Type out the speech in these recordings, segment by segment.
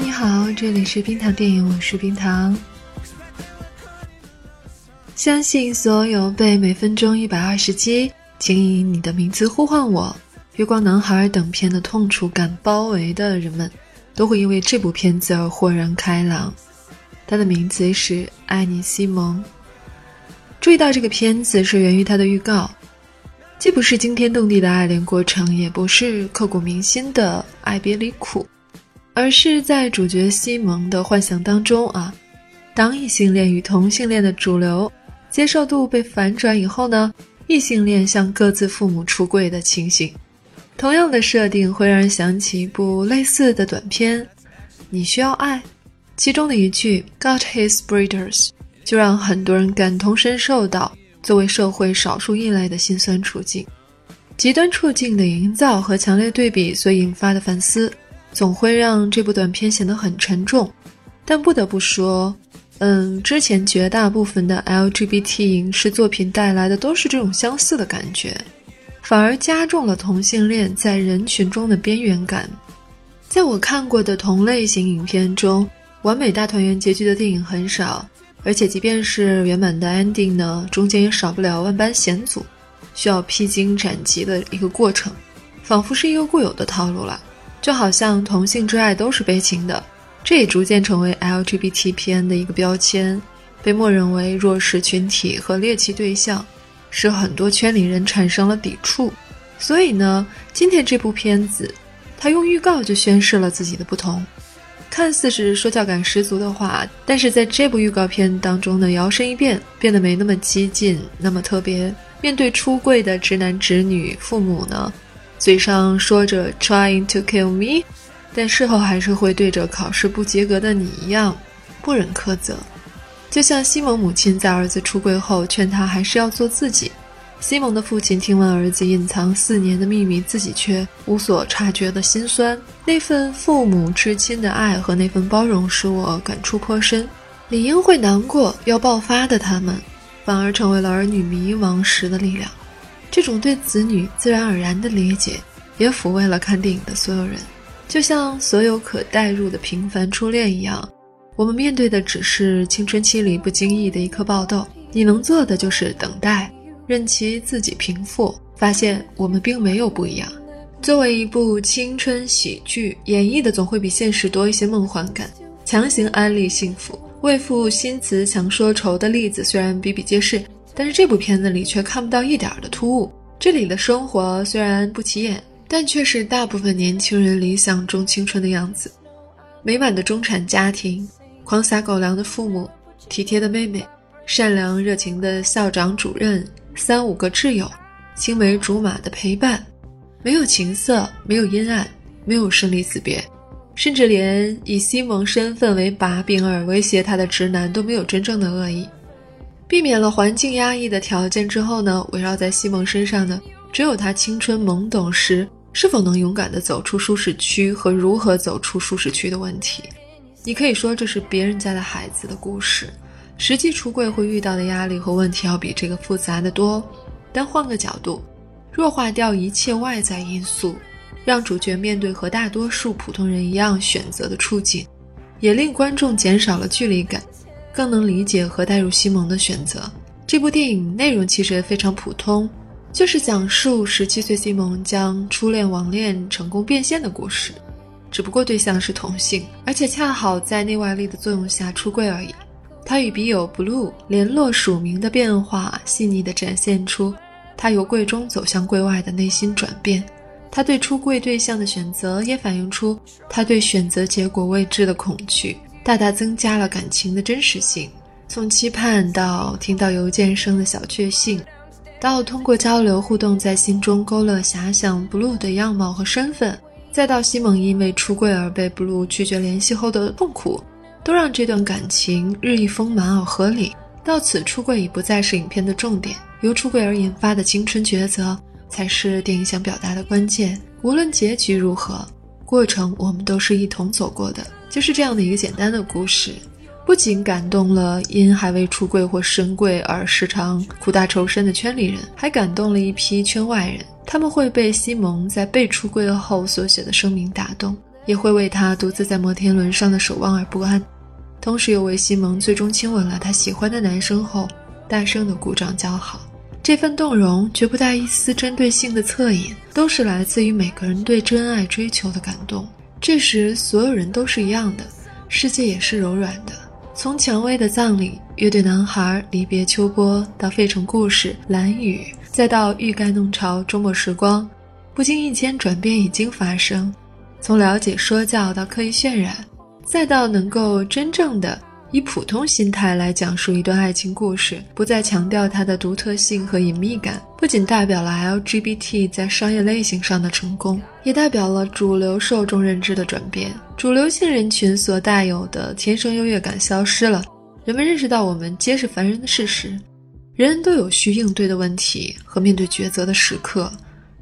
你好，这里是冰糖电影，我是冰糖。相信所有被每分钟一百二十击，请以你的名字呼唤我，月光男孩等片的痛楚感包围的人们，都会因为这部片子而豁然开朗。他的名字是《爱你，西蒙》。注意到这个片子是源于他的预告。既不是惊天动地的爱恋过程，也不是刻骨铭心的爱别离苦，而是在主角西蒙的幻想当中啊，当异性恋与同性恋的主流接受度被反转以后呢，异性恋向各自父母出柜的情形。同样的设定会让人想起一部类似的短片《你需要爱》，其中的一句 “Got his breeders”，就让很多人感同身受到。作为社会少数异类的辛酸处境，极端处境的营造和强烈对比所引发的反思，总会让这部短片显得很沉重。但不得不说，嗯，之前绝大部分的 LGBT 影视作品带来的都是这种相似的感觉，反而加重了同性恋在人群中的边缘感。在我看过的同类型影片中，完美大团圆结局的电影很少。而且，即便是圆满的 ending 呢，中间也少不了万般险阻，需要披荆斩棘的一个过程，仿佛是一个固有的套路了。就好像同性之爱都是悲情的，这也逐渐成为 LGBT 片的一个标签，被默认为弱势群体和猎奇对象，使很多圈里人产生了抵触。所以呢，今天这部片子，他用预告就宣示了自己的不同。看似是说教感十足的话，但是在这部预告片当中呢，摇身一变，变得没那么激进，那么特别。面对出柜的直男直女，父母呢，嘴上说着 trying to kill me，但事后还是会对着考试不及格的你一样，不忍苛责。就像西蒙母亲在儿子出柜后，劝他还是要做自己。西蒙的父亲听闻儿子隐藏四年的秘密，自己却无所察觉的心酸，那份父母至亲的爱和那份包容使我感触颇深。理应会难过要爆发的他们，反而成为了儿女迷茫时的力量。这种对子女自然而然的理解，也抚慰了看电影的所有人。就像所有可代入的平凡初恋一样，我们面对的只是青春期里不经意的一颗爆痘，你能做的就是等待。任其自己平复，发现我们并没有不一样。作为一部青春喜剧，演绎的总会比现实多一些梦幻感，强行安利幸福、为赋新词强说愁的例子虽然比比皆是，但是这部片子里却看不到一点的突兀。这里的生活虽然不起眼，但却是大部分年轻人理想中青春的样子：美满的中产家庭，狂撒狗粮的父母，体贴的妹妹，善良热情的校长主任。三五个挚友，青梅竹马的陪伴，没有情色，没有阴暗，没有生离死别，甚至连以西蒙身份为把柄而威胁他的直男都没有真正的恶意。避免了环境压抑的条件之后呢，围绕在西蒙身上的只有他青春懵懂时是否能勇敢地走出舒适区和如何走出舒适区的问题。你可以说这是别人家的孩子的故事。实际出柜会遇到的压力和问题要比这个复杂的多，但换个角度，弱化掉一切外在因素，让主角面对和大多数普通人一样选择的处境，也令观众减少了距离感，更能理解和带入西蒙的选择。这部电影内容其实非常普通，就是讲述十七岁西蒙将初恋网恋成功变现的故事，只不过对象是同性，而且恰好在内外力的作用下出柜而已。他与笔友 Blue 联络署名的变化，细腻地展现出他由柜中走向柜外的内心转变。他对出柜对象的选择，也反映出他对选择结果未知的恐惧，大大增加了感情的真实性。从期盼到听到邮件声的小确幸，到通过交流互动在心中勾勒遐想 Blue 的样貌和身份，再到西蒙因为出柜而被 Blue 拒绝联系后的痛苦，都让这段感情日益丰满而合理。到此，出柜已不再是影片的重点，由出柜而引发的青春抉择才是电影想表达的关键。无论结局如何，过程我们都是一同走过的。就是这样的一个简单的故事，不仅感动了因还未出柜或深柜而时常苦大仇深的圈里人，还感动了一批圈外人。他们会被西蒙在被出柜后所写的声明打动，也会为他独自在摩天轮上的守望而不安。同时，又为西蒙最终亲吻了他喜欢的男生后，大声的鼓掌叫好。这份动容绝不带一丝针对性的恻隐，都是来自于每个人对真爱追求的感动。这时，所有人都是一样的，世界也是柔软的。从蔷薇的葬礼、乐队男孩离别秋波，到费城故事、蓝雨，再到欲盖弄潮、周末时光，不经意间转变已经发生。从了解说教到刻意渲染。再到能够真正的以普通心态来讲述一段爱情故事，不再强调它的独特性和隐秘感，不仅代表了 LGBT 在商业类型上的成功，也代表了主流受众认知的转变。主流性人群所带有的天生优越感消失了，人们认识到我们皆是凡人的事实，人人都有需应对的问题和面对抉择的时刻。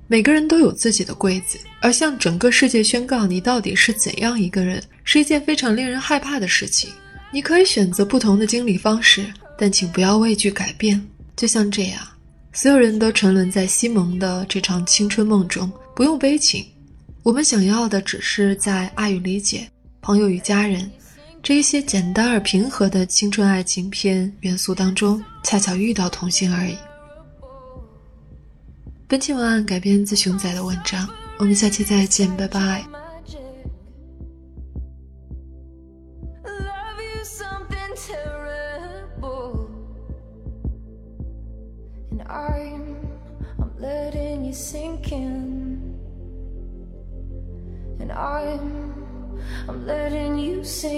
每个人都有自己的柜子，而向整个世界宣告你到底是怎样一个人，是一件非常令人害怕的事情。你可以选择不同的经历方式，但请不要畏惧改变。就像这样，所有人都沉沦在西蒙的这场青春梦中，不用悲情。我们想要的只是在爱与理解、朋友与家人这一些简单而平和的青春爱情片元素当中，恰巧遇到同性而已。本期文案改编自熊仔的文章，我们下期再见，拜拜。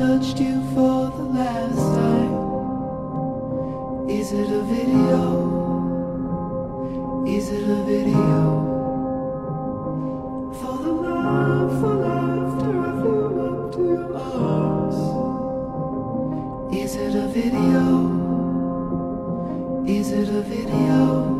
touched you for the last time? Is it a video? Is it a video? For the love, for laughter, I flew up to your arms. Is it a video? Is it a video?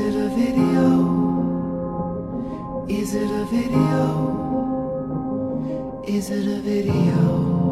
it a video? Is it a video? Is it a video?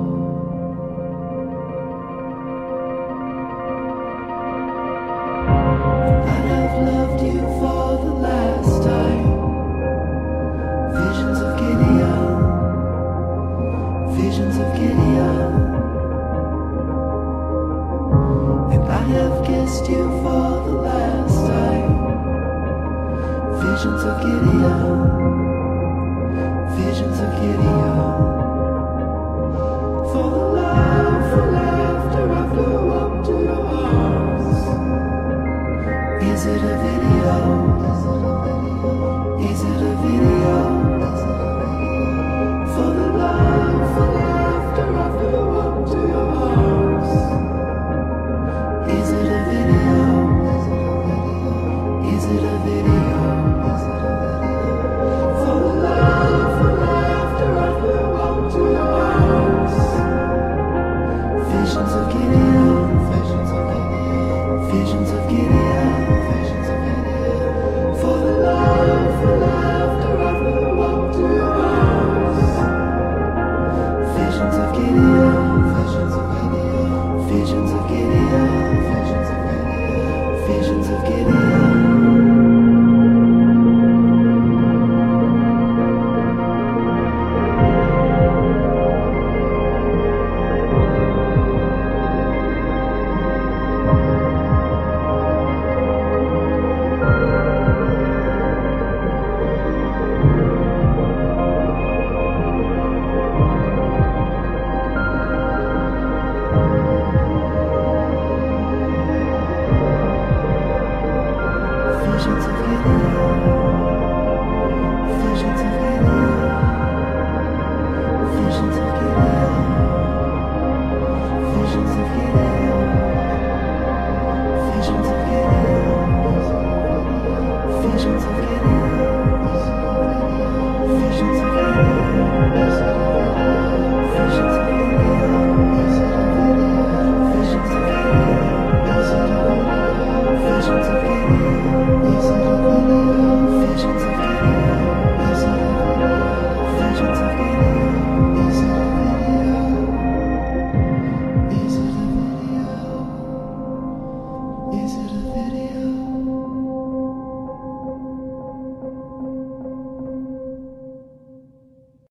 you.